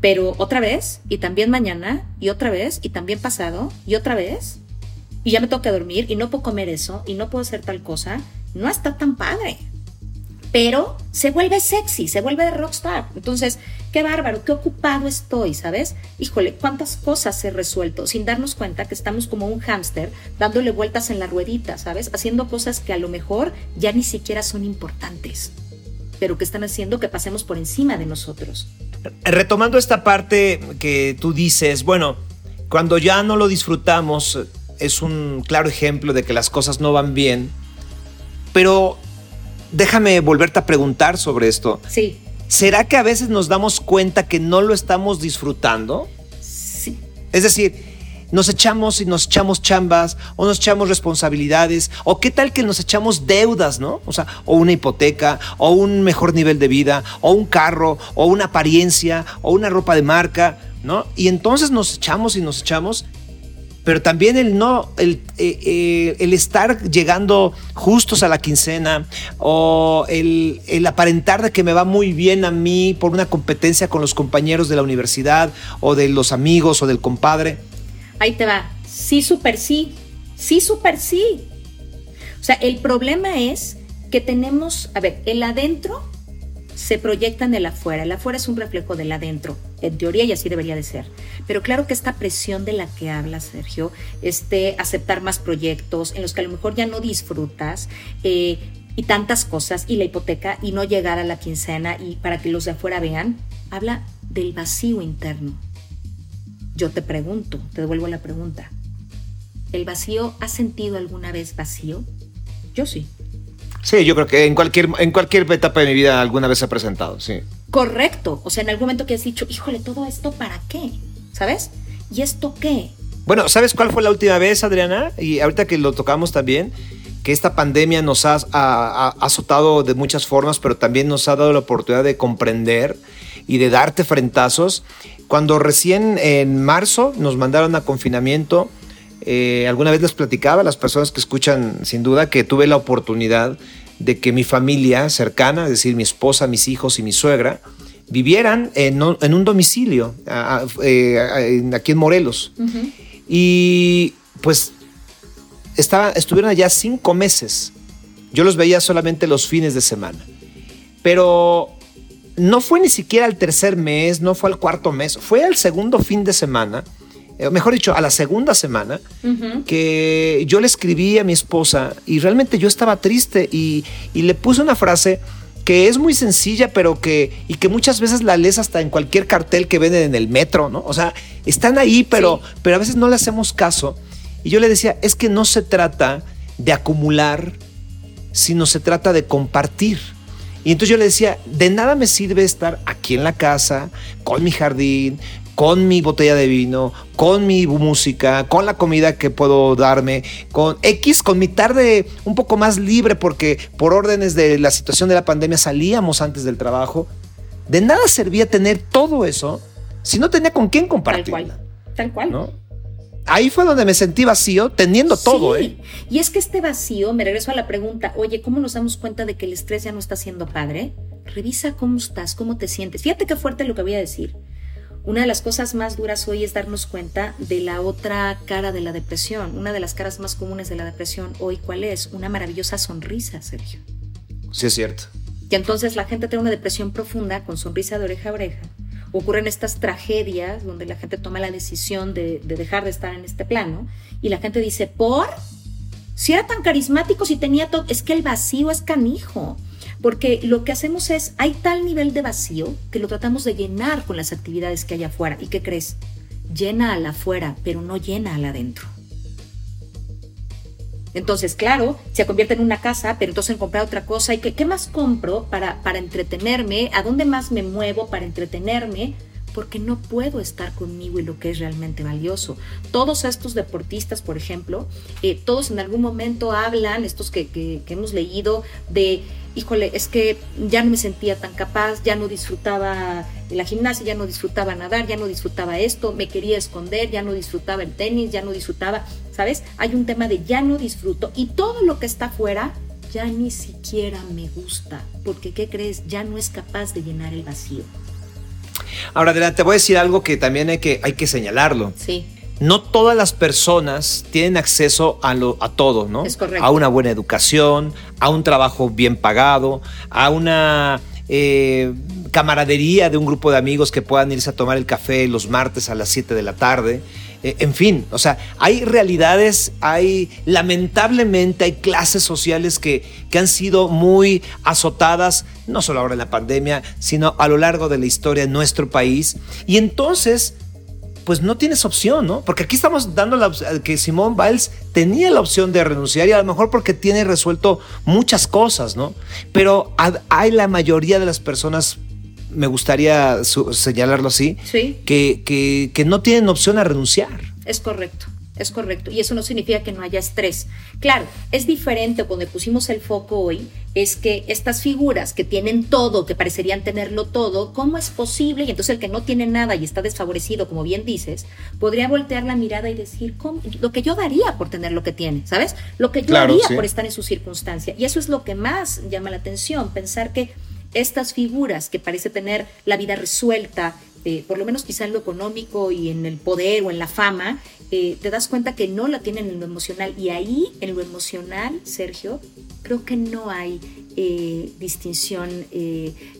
Pero otra vez, y también mañana, y otra vez, y también pasado, y otra vez, y ya me toca dormir y no puedo comer eso y no puedo hacer tal cosa, no está tan padre. Pero se vuelve sexy, se vuelve de rockstar. Entonces, qué bárbaro, qué ocupado estoy, ¿sabes? Híjole, cuántas cosas he resuelto sin darnos cuenta que estamos como un hámster dándole vueltas en la ruedita, ¿sabes? Haciendo cosas que a lo mejor ya ni siquiera son importantes, pero que están haciendo que pasemos por encima de nosotros. Retomando esta parte que tú dices, bueno, cuando ya no lo disfrutamos, es un claro ejemplo de que las cosas no van bien. Pero déjame volverte a preguntar sobre esto. Sí. ¿Será que a veces nos damos cuenta que no lo estamos disfrutando? Sí. Es decir, nos echamos y nos echamos chambas o nos echamos responsabilidades o qué tal que nos echamos deudas, ¿no? O sea, o una hipoteca o un mejor nivel de vida o un carro o una apariencia o una ropa de marca, ¿no? Y entonces nos echamos y nos echamos pero también el no, el, eh, eh, el, estar llegando justos a la quincena o el, el, aparentar de que me va muy bien a mí por una competencia con los compañeros de la universidad o de los amigos o del compadre. Ahí te va. Sí, súper sí. Sí, súper sí. O sea, el problema es que tenemos, a ver, el adentro se proyecta en el afuera. El afuera es un reflejo del adentro, en teoría y así debería de ser. Pero claro que esta presión de la que habla Sergio, este aceptar más proyectos en los que a lo mejor ya no disfrutas eh, y tantas cosas y la hipoteca y no llegar a la quincena y para que los de afuera vean, habla del vacío interno. Yo te pregunto, te devuelvo la pregunta. ¿El vacío has sentido alguna vez vacío? Yo sí. Sí, yo creo que en cualquier, en cualquier etapa de mi vida alguna vez se ha presentado, sí. Correcto. O sea, en algún momento que has dicho, híjole, ¿todo esto para qué? ¿Sabes? ¿Y esto qué? Bueno, ¿sabes cuál fue la última vez, Adriana? Y ahorita que lo tocamos también, que esta pandemia nos ha, azotado de muchas formas, pero también nos ha dado la oportunidad de comprender y de darte frentazos. Cuando recién en marzo nos mandaron a confinamiento, eh, alguna vez les platicaba a las personas que escuchan sin duda que tuve la oportunidad de que mi familia cercana, es decir, mi esposa, mis hijos y mi suegra, vivieran en, un domicilio eh, aquí en Morelos. Y pues estaba, estuvieron allá cinco meses. Yo los veía solamente los fines de semana. Pero no fue ni siquiera al tercer mes, no fue al cuarto mes, fue al segundo fin de semana, mejor dicho, a la segunda semana, que yo le escribí a mi esposa y realmente yo estaba triste y, le puse una frase que es muy sencilla, pero que, y que muchas veces la lees hasta en cualquier cartel que venden en el metro, ¿no? O sea, están ahí, pero, pero a veces no le hacemos caso. Y yo le decía, es que no se trata de acumular, sino se trata de compartir. Y entonces yo le decía, de nada me sirve estar aquí en la casa, con mi jardín, con mi botella de vino, con mi música, con la comida que puedo darme, con X, con mi tarde un poco más libre porque por órdenes de la situación de la pandemia salíamos antes del trabajo. De nada servía tener todo eso si no tenía con quién compartir. Tal cual, tal cual. ¿no? ahí fue donde me sentí vacío, teniendo todo. ¿eh? Y es que este vacío, me regreso a la pregunta, oye, ¿cómo nos damos cuenta de que el estrés ya no está siendo padre? Revisa cómo estás, cómo te sientes. Fíjate qué fuerte lo que voy a decir. Una de las cosas más duras hoy es darnos cuenta de la otra cara de la depresión. Una de las caras más comunes de la depresión hoy, ¿cuál es? Una maravillosa sonrisa, Sergio. Sí, es cierto. Y entonces la gente tiene una depresión profunda con sonrisa de oreja a oreja ocurren estas tragedias donde la gente toma la decisión de, dejar de estar en este plano y la gente dice, ¿por? Si era tan carismático, si tenía todo, es que el vacío es canijo. Porque lo que hacemos es, hay tal nivel de vacío que lo tratamos de llenar con las actividades que hay afuera. ¿Y qué crees? Llena a la afuera, pero no llena a la adentro. Entonces, claro, se convierte en una casa, pero entonces en comprar otra cosa. ¿Y qué, más compro para, para entretenerme? ¿A dónde más me muevo para entretenerme? Porque no puedo estar conmigo y lo que es realmente valioso. Todos estos deportistas, por ejemplo, eh, todos en algún momento hablan, estos que, que, hemos leído, de, híjole, es que ya no me sentía tan capaz, ya no disfrutaba la gimnasia, ya no disfrutaba nadar, ya no disfrutaba esto, me quería esconder, ya no disfrutaba el tenis, ya no disfrutaba, ¿sabes? Hay un tema de ya no disfruto y todo lo que está afuera ya ni siquiera me gusta, porque ¿qué crees? Ya no es capaz de llenar el vacío. Ahora, adelante, te voy a decir algo que también hay que, hay que señalarlo. Sí. No todas las personas tienen acceso a, lo, a todo, ¿no? Es correcto. A una buena educación, a un trabajo bien pagado, a una eh, camaradería de un grupo de amigos que puedan irse a tomar el café los martes a las 7 de la tarde. Eh, en fin, o sea, hay realidades, hay, lamentablemente, hay clases sociales que, que han sido muy azotadas, no solo ahora en la pandemia, sino a lo largo de la historia de nuestro país. Y entonces, pues no tienes opción, ¿no? Porque aquí estamos dando la que Simón Biles tenía la opción de renunciar y a lo mejor porque tiene resuelto muchas cosas, ¿no? Pero hay la mayoría de las personas me gustaría señalarlo así, que, que, que no tienen opción a renunciar. Es correcto. Es correcto. Y eso no significa que no haya estrés. Claro, es diferente cuando pusimos el foco hoy, es que estas figuras que tienen todo, que parecerían tenerlo todo, ¿cómo es posible? Y entonces el que no tiene nada y está desfavorecido, como bien dices, podría voltear la mirada y decir, ¿cómo? lo que yo daría por tener lo que tiene, ¿sabes? Lo que yo daría por estar en su circunstancia. Y eso es lo que más llama la atención, pensar que estas figuras que parece tener la vida resuelta, eh, por lo menos quizá en lo económico y en el poder o en la fama, eh, te das cuenta que no la tienen en lo emocional. Y ahí, en lo emocional, Sergio, creo que no hay eh, distinción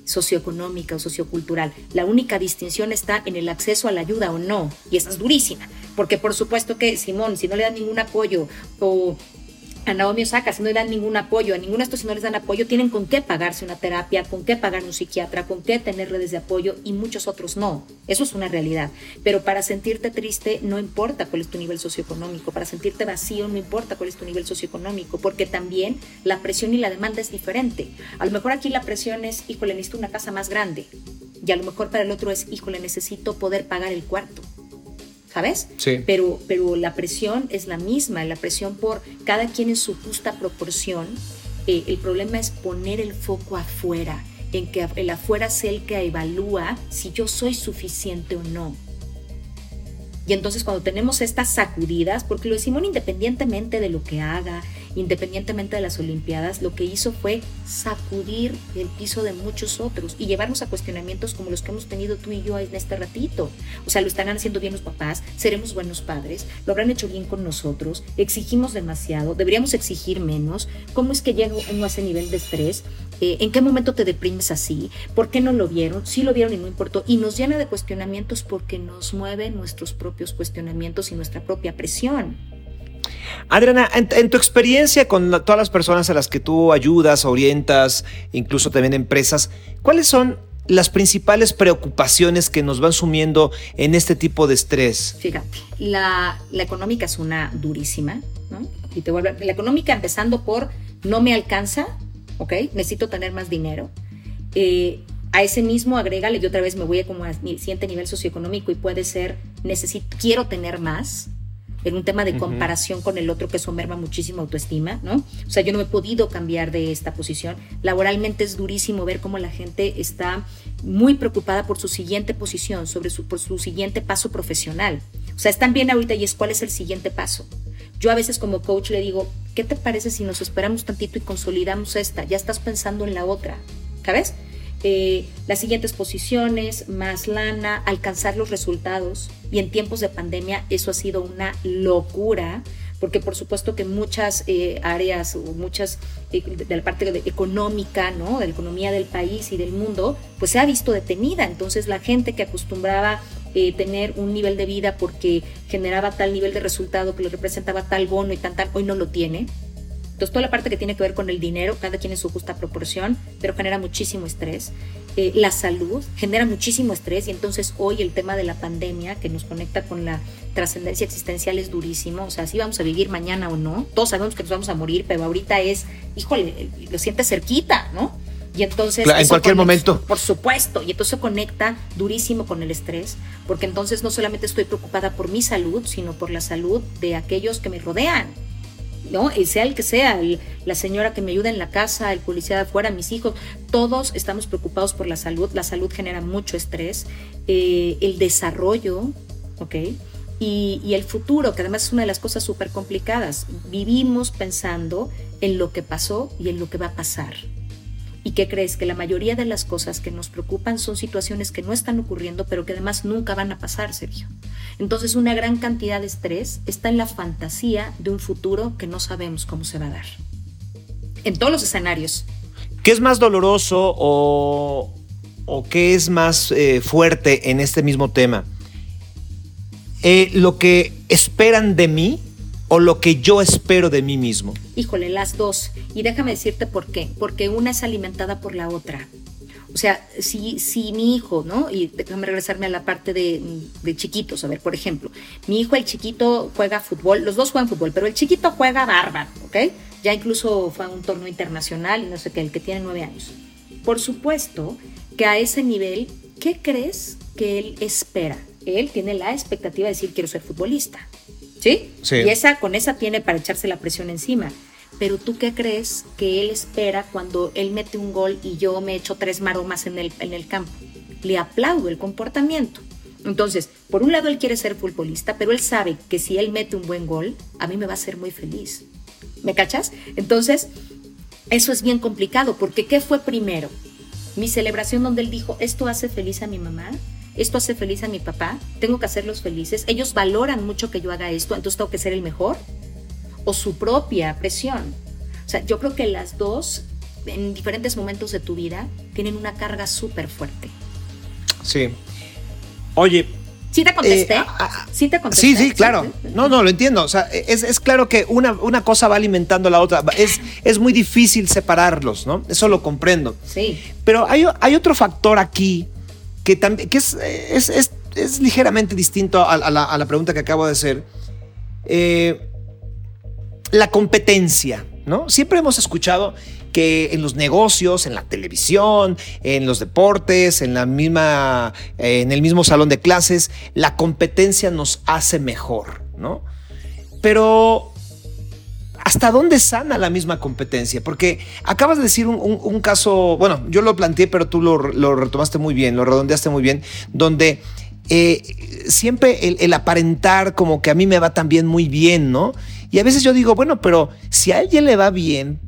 socioeconómica o sociocultural. La única distinción está en el acceso a la ayuda o no. Y esa es durísima. Porque por supuesto que, Simón, si no le dan ningún apoyo o a Naomi Osaka, si no le dan ningún apoyo, a ninguno de estos si no les dan apoyo, tienen con qué pagarse una terapia, con qué pagar un psiquiatra, con qué tener redes de apoyo y muchos otros no. Eso es una realidad. Pero para sentirte triste no importa cuál es tu nivel socioeconómico, para sentirte vacío no importa cuál es tu nivel socioeconómico, porque también la presión y la demanda es diferente. A lo mejor aquí la presión es, híjole, necesito una casa más grande. Y a lo mejor para el otro es, híjole, necesito poder pagar el cuarto. ¿Sabes? Sí. Pero, pero la presión es la misma, la presión por cada quien en su justa proporción. Eh, el problema es poner el foco afuera, en que el afuera es el que evalúa si yo soy suficiente o no. Y entonces cuando tenemos estas sacudidas, porque lo de Simón independientemente de lo que haga, independientemente de las Olimpiadas, lo que hizo fue sacudir el piso de muchos otros y llevarnos a cuestionamientos como los que hemos tenido tú y yo en este ratito. O sea, lo estarán haciendo bien los papás, seremos buenos padres, lo habrán hecho bien con nosotros, exigimos demasiado, deberíamos exigir menos, cómo es que llega uno a ese nivel de estrés, eh, en qué momento te deprimes así, por qué no lo vieron, sí lo vieron y no importó, y nos llena de cuestionamientos porque nos mueven nuestros propios cuestionamientos y nuestra propia presión. Adriana, en, tu experiencia con todas las personas a las que tú ayudas, orientas, incluso también empresas, ¿cuáles son las principales preocupaciones que nos van sumiendo en este tipo de estrés? Fíjate, la, económica es una durísima, ¿no? Y te vuelvo, la económica empezando por no me alcanza, ¿ok? Necesito tener más dinero. Eh, a ese mismo agrégale, y otra vez me voy a como a mi siguiente nivel socioeconómico y puede ser, necesito, quiero tener más, en un tema de comparación con el otro que eso merma muchísimo autoestima, ¿no? O sea, yo no he podido cambiar de esta posición. Laboralmente es durísimo ver cómo la gente está muy preocupada por su siguiente posición, sobre su, por su siguiente paso profesional. O sea, están bien ahorita y es cuál es el siguiente paso. Yo a veces como coach le digo, ¿qué te parece si nos esperamos tantito y consolidamos esta? Ya estás pensando en la otra, ¿sabes? Eh, las siguientes posiciones, más lana, alcanzar los resultados. Y en tiempos de pandemia eso ha sido una locura, porque por supuesto que muchas eh, áreas o muchas eh, de la parte económica, ¿no? de la economía del país y del mundo, pues se ha visto detenida. Entonces la gente que acostumbraba tener un nivel de vida porque generaba tal nivel de resultado que le representaba tal bono y tan tal, hoy no lo tiene. Entonces, toda la parte que tiene que ver con el dinero, cada quien en su justa proporción, pero genera muchísimo estrés. Eh, la salud genera muchísimo estrés y entonces hoy el tema de la pandemia que nos conecta con la trascendencia existencial es durísimo. O sea, si vamos a vivir mañana o no, todos sabemos que nos vamos a morir, pero ahorita es, híjole, lo sientes cerquita, ¿no? Y entonces... en cualquier momento. Por supuesto. Y entonces conecta durísimo con el estrés, porque entonces no solamente estoy preocupada por mi salud, sino por la salud de aquellos que me rodean. ¿no? Y sea el que sea, la señora que me ayuda en la casa, el policía de afuera, mis hijos, todos estamos preocupados por la salud. La salud genera mucho estrés, eh, el desarrollo, ¿ok? Y, y, el futuro, que además es una de las cosas súper complicadas. Vivimos pensando en lo que pasó y en lo que va a pasar. ¿Y qué crees? Que la mayoría de las cosas que nos preocupan son situaciones que no están ocurriendo, pero que además nunca van a pasar, Sergio. Entonces una gran cantidad de estrés está en la fantasía de un futuro que no sabemos cómo se va a dar. En todos los escenarios. ¿Qué es más doloroso o, qué es más eh, fuerte en este mismo tema? Eh, ¿Lo que esperan de mí o lo que yo espero de mí mismo? Híjole, las dos. Y déjame decirte por qué. Porque una es alimentada por la otra. O sea, si, si mi hijo, ¿no? Y déjame regresarme a la parte de, de, chiquitos. A ver, por ejemplo, mi hijo, el chiquito, juega fútbol. Los dos juegan fútbol, pero el chiquito juega bárbaro, ¿ok? Ya incluso fue a un torneo internacional y no sé qué, el que tiene nueve años. Por supuesto que a ese nivel, ¿qué crees que él espera? Él tiene la expectativa de decir, quiero ser futbolista. ¿Sí? Y esa, con esa tiene para echarse la presión encima. Pero tú qué crees que él espera cuando él mete un gol y yo me echo tres maromas en el, en el campo? Le aplaudo el comportamiento. Entonces, por un lado él quiere ser futbolista, pero él sabe que si él mete un buen gol, a mí me va a hacer muy feliz. ¿Me cachas? Entonces, eso es bien complicado, porque ¿qué fue primero? Mi celebración donde él dijo, esto hace feliz a mi mamá, esto hace feliz a mi papá, tengo que hacerlos felices, ellos valoran mucho que yo haga esto, entonces tengo que ser el mejor, o su propia presión. O sea, yo creo que las dos, en diferentes momentos de tu vida, tienen una carga súper fuerte. Sí. Oye, ¿Sí te contesté? Eh, ¿Sí te contesté? Sí, sí, claro. No, no, lo entiendo. O sea, es, claro que una, una, cosa va alimentando a la otra. Es, es muy difícil separarlos, ¿no? Eso lo comprendo. Sí. Pero hay, hay otro factor aquí que, que es, es, ligeramente distinto a, la, pregunta que acabo de hacer. Eh, la competencia, ¿no? Siempre hemos escuchado que en los negocios, en la televisión, en los deportes, en la misma, eh, en el mismo salón de clases, la competencia nos hace mejor, ¿no? Pero ¿hasta dónde sana la misma competencia? Porque acabas de decir un, caso, bueno, yo lo planteé, pero tú lo, retomaste muy bien, lo redondeaste muy bien, donde eh, siempre el, el, aparentar como que a mí me va también muy bien, ¿no? Y a veces yo digo, bueno, pero si a alguien le va bien,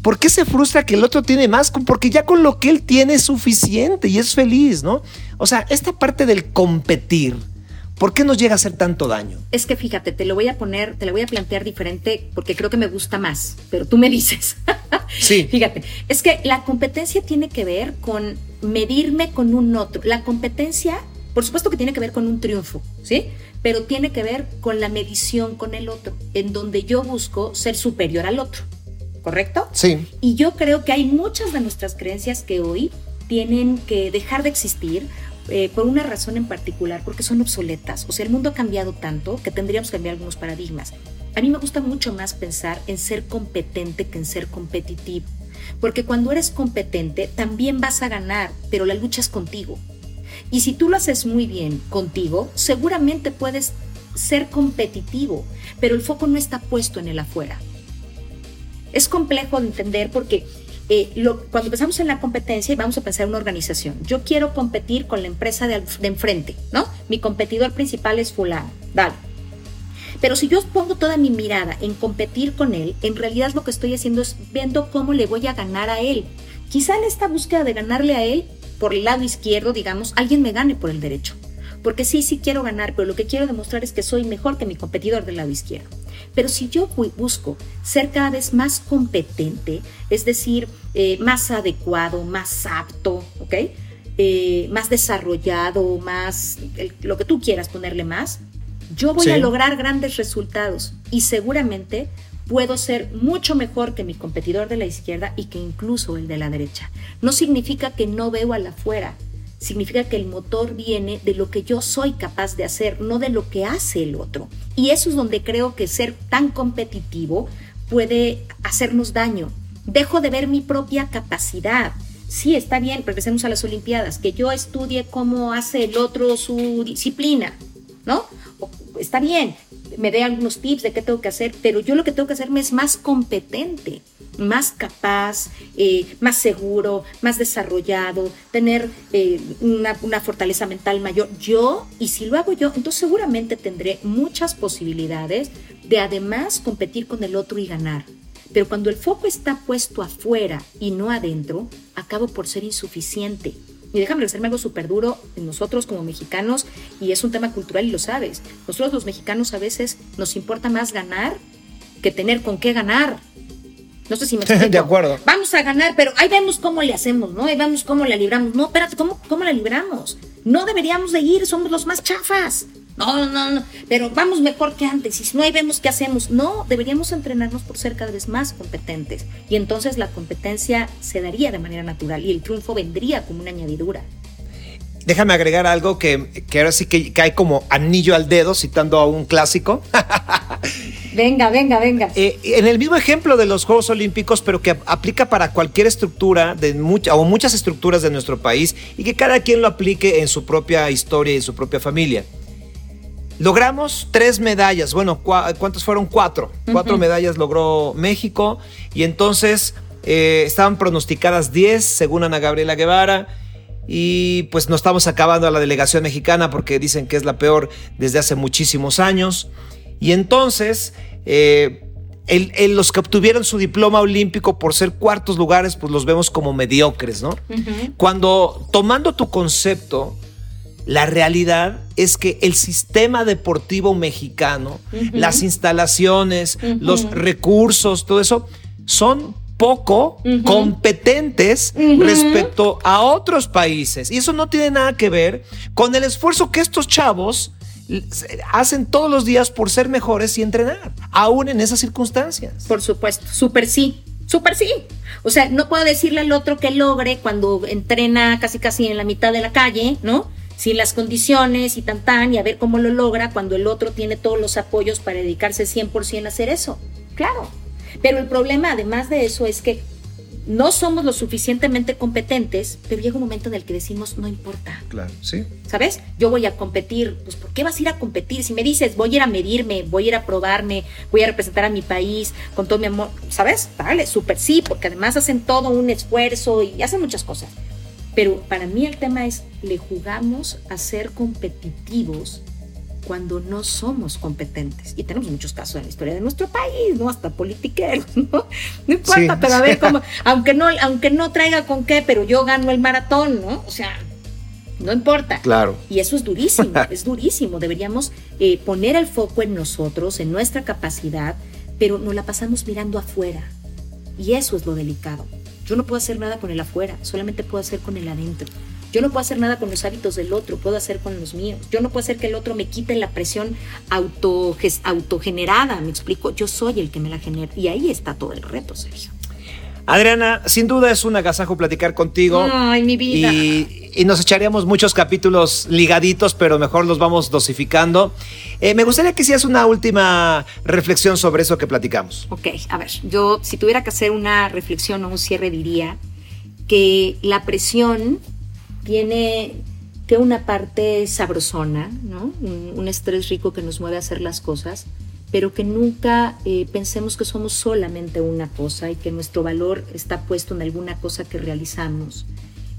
¿por qué se frustra que el otro tiene más? Porque ya con lo que él tiene es suficiente y es feliz, ¿no? O sea, esta parte del competir, ¿por qué nos llega a hacer tanto daño? Es que fíjate, te lo voy a poner, te lo voy a plantear diferente porque creo que me gusta más, pero tú me dices. Sí. Fíjate, es que la competencia tiene que ver con medirme con un otro. La competencia, por supuesto que tiene que ver con un triunfo, ¿sí? Pero tiene que ver con la medición con el otro, en donde yo busco ser superior al otro. ¿correcto? Sí. Y yo creo que hay muchas de nuestras creencias que hoy tienen que dejar de existir eh, por una razón en particular, porque son obsoletas. O sea, el mundo ha cambiado tanto que tendríamos que cambiar algunos paradigmas. A mí me gusta mucho más pensar en ser competente que en ser competitivo. Porque cuando eres competente también vas a ganar, pero la lucha es contigo. Y si tú lo haces muy bien contigo, seguramente puedes ser competitivo, pero el foco no está puesto en el afuera. Es complejo de entender porque eh, cuando empezamos en la competencia y vamos a pensar en una organización, yo quiero competir con la empresa de, de enfrente, ¿no? Mi competidor principal es fulano, dale. Pero si yo pongo toda mi mirada en competir con él, en realidad lo que estoy haciendo es viendo cómo le voy a ganar a él. Quizá en esta búsqueda de ganarle a él, por el lado izquierdo, digamos, alguien me gane por el derecho. Porque sí, sí quiero ganar, pero lo que quiero demostrar es que soy mejor que mi competidor del lado izquierdo. Pero si yo busco ser cada vez más competente, es decir, eh, más adecuado, más apto, ¿ok? Eh, más desarrollado, más lo que tú quieras ponerle más, yo voy a lograr grandes resultados y seguramente puedo ser mucho mejor que mi competidor de la izquierda y que incluso el de la derecha. No significa que no veo a la afuera, significa que el motor viene de lo que yo soy capaz de hacer, no de lo que hace el otro. Y eso es donde creo que ser tan competitivo puede hacernos daño. Dejo de ver mi propia capacidad. Sí, está bien, regresemos a las Olimpiadas, que yo estudie cómo hace el otro su disciplina, ¿no? Está bien, me dé algunos tips de qué tengo que hacer, pero yo lo que tengo que hacerme es más competente más capaz, eh, más seguro, más desarrollado, tener eh, una, una, fortaleza mental mayor. Yo, y si lo hago yo, entonces seguramente tendré muchas posibilidades de además competir con el otro y ganar. Pero cuando el foco está puesto afuera y no adentro, acabo por ser insuficiente. Y déjame decirme algo súper duro, nosotros como mexicanos, y es un tema cultural y lo sabes, nosotros los mexicanos a veces nos importa más ganar que tener con qué ganar. No sé si me explico. De acuerdo. Vamos a ganar, pero ahí vemos cómo le hacemos, ¿no? Ahí vemos cómo la libramos. No, espérate, ¿cómo, cómo la libramos? No deberíamos de ir, somos los más chafas. No, no, no, pero vamos mejor que antes. Y si no, ahí vemos qué hacemos. No, deberíamos entrenarnos por ser cada vez más competentes. Y entonces la competencia se daría de manera natural y el triunfo vendría como una añadidura. Déjame agregar algo que, que ahora sí que cae como anillo al dedo, citando a un clásico. Venga, venga, venga. Eh, en el mismo ejemplo de los Juegos Olímpicos, pero que aplica para cualquier estructura de mucha, o muchas estructuras de nuestro país y que cada quien lo aplique en su propia historia y en su propia familia. Logramos tres medallas, bueno, ¿cuántas fueron? Cuatro. Cuatro medallas logró México y entonces eh, estaban pronosticadas diez, según Ana Gabriela Guevara y pues nos estamos acabando a la delegación mexicana porque dicen que es la peor desde hace muchísimos años. Y entonces, eh, los que obtuvieron su diploma olímpico por ser cuartos lugares, pues los vemos como mediocres, ¿no? Cuando tomando tu concepto, la realidad es que el sistema deportivo mexicano, las instalaciones, los recursos, todo eso, son poco competentes respecto a otros países. Y eso no tiene nada que ver con el esfuerzo que estos chavos hacen todos los días por ser mejores y entrenar, aún en esas circunstancias. Por supuesto, súper sí, súper sí. O sea, no puedo decirle al otro que logre cuando entrena casi casi en la mitad de la calle, ¿no? Sin las condiciones y tan tan, y a ver cómo lo logra cuando el otro tiene todos los apoyos para dedicarse 100% a hacer eso. Claro. Pero el problema, además de eso, es que no somos lo suficientemente competentes, pero llega un momento en el que decimos, no importa. Claro, sí. ¿Sabes? Yo voy a competir. Pues, ¿por qué vas a ir a competir? Si me dices, voy a ir a medirme, voy a ir a probarme, voy a representar a mi país con todo mi amor, ¿sabes? Vale, súper sí, porque además hacen todo un esfuerzo y hacen muchas cosas. Pero para mí el tema es, le jugamos a ser competitivos cuando no somos competentes. Y tenemos muchos casos en la historia de nuestro país, ¿no? Hasta politiqueros, ¿no? No importa, pero a ver cómo, aunque no, aunque no traiga con qué, pero yo gano el maratón, ¿no? O sea, no importa. Claro. Y eso es durísimo, es durísimo. Deberíamos eh, poner el foco en nosotros, en nuestra capacidad, pero nos la pasamos mirando afuera. Y eso es lo delicado. Yo no puedo hacer nada con el afuera, solamente puedo hacer con el adentro. Yo no puedo hacer nada con los hábitos del otro, puedo hacer con los míos. Yo no puedo hacer que el otro me quite la presión auto, autogenerada, me explico. Yo soy el que me la genera. Y ahí está todo el reto, Sergio. Adriana, sin duda es un agasajo platicar contigo. Ay, mi vida. Y, nos echaríamos muchos capítulos ligaditos, pero mejor los vamos dosificando. Eh, me gustaría que hicieras una última reflexión sobre eso que platicamos. Ok, a ver, yo si tuviera que hacer una reflexión o un cierre diría que la presión tiene que una parte sabrosona, ¿no? un estrés rico que nos mueve a hacer las cosas, pero que nunca eh, pensemos que somos solamente una cosa y que nuestro valor está puesto en alguna cosa que realizamos.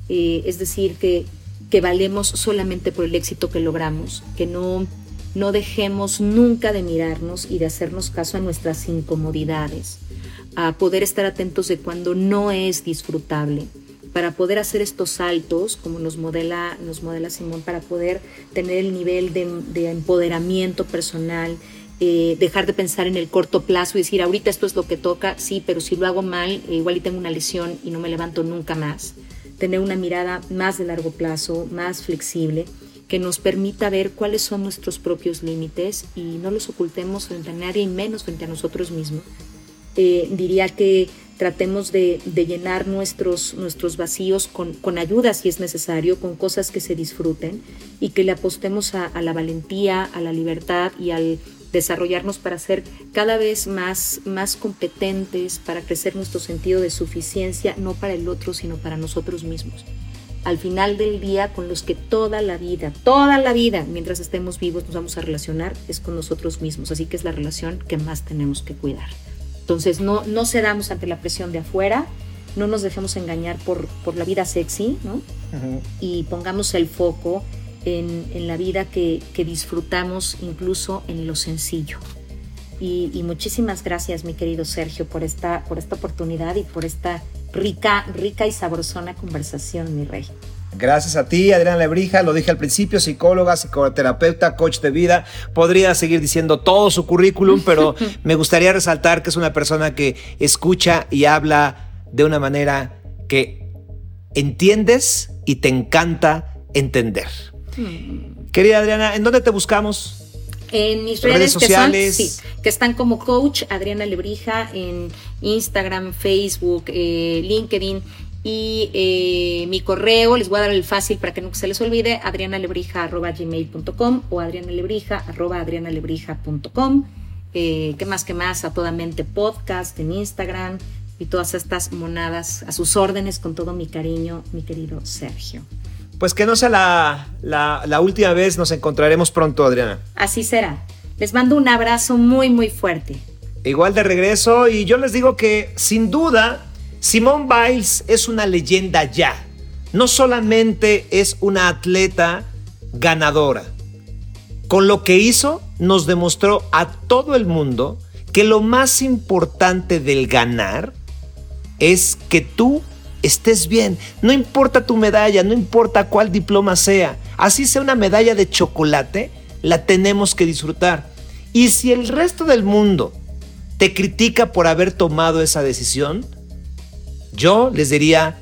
Eh, es decir, que, que valemos solamente por el éxito que logramos, que no, no dejemos nunca de mirarnos y de hacernos caso a nuestras incomodidades, a poder estar atentos de cuando no es disfrutable para poder hacer estos saltos, como nos modela, nos modela Simón, para poder tener el nivel de, de empoderamiento personal eh, dejar de pensar en el corto plazo y decir, ahorita esto es lo que toca, sí, pero si lo hago mal, eh, igual y tengo una lesión y no me levanto nunca más. Tener una mirada más de largo plazo, más flexible, que nos permita ver cuáles son nuestros propios límites y no los ocultemos frente a nadie y menos frente a nosotros mismos. Eh, diría que tratemos de, llenar nuestros, nuestros vacíos con, con, ayuda si es necesario, con cosas que se disfruten y que le apostemos a la valentía, a la libertad y al desarrollarnos para ser cada vez más, más competentes, para crecer nuestro sentido de suficiencia, no para el otro, sino para nosotros mismos. Al final del día, con los que toda la vida, toda la vida, mientras estemos vivos, nos vamos a relacionar, es con nosotros mismos. Así que es la relación que más tenemos que cuidar. Entonces, no, no cedamos ante la presión de afuera, no nos dejemos engañar por, por la vida sexy, ¿no? Y pongamos el foco en, la vida que, disfrutamos incluso en lo sencillo. Y, muchísimas gracias, mi querido Sergio, por esta, por esta oportunidad y por esta rica, rica y sabrosona conversación, mi rey. Gracias a ti, Adriana Lebrija, lo dije al principio, psicóloga, psicoterapeuta, coach de vida. Podría seguir diciendo todo su currículum, pero me gustaría resaltar que es una persona que escucha y habla de una manera que entiendes y te encanta entender. Querida Adriana, ¿en dónde te buscamos? En mis redes, sociales. Que, que están como coach Adriana Lebrija en Instagram, Facebook, eh, LinkedIn y eh, mi correo, les voy a dar el fácil para que nunca se les olvide, adrianalebrija.gmail.com o adrianalebrija.adrianalebrija.com. Eh, ¿Qué más que más? A toda mente podcast en Instagram y todas estas monadas a sus órdenes con todo mi cariño, mi querido Sergio pues que no sea la, última vez, nos encontraremos pronto, Adriana. Así será. Les mando un abrazo muy, muy fuerte. Igual de regreso y yo les digo que sin duda, Simone Biles es una leyenda ya. No solamente es una atleta ganadora. Con lo que hizo, nos demostró a todo el mundo que lo más importante del ganar es que tú estés bien. No importa tu medalla, no importa cuál diploma sea. Así sea una medalla de chocolate, la tenemos que disfrutar. Y si el resto del mundo te critica por haber tomado esa decisión, yo les diría,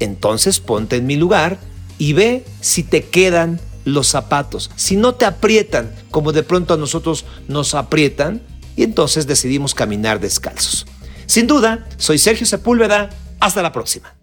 entonces ponte en mi lugar y ve si te quedan los zapatos. Si no te aprietan, como de pronto a nosotros nos aprietan, y entonces decidimos caminar descalzos. Sin duda, soy Sergio Sepúlveda hasta la próxima.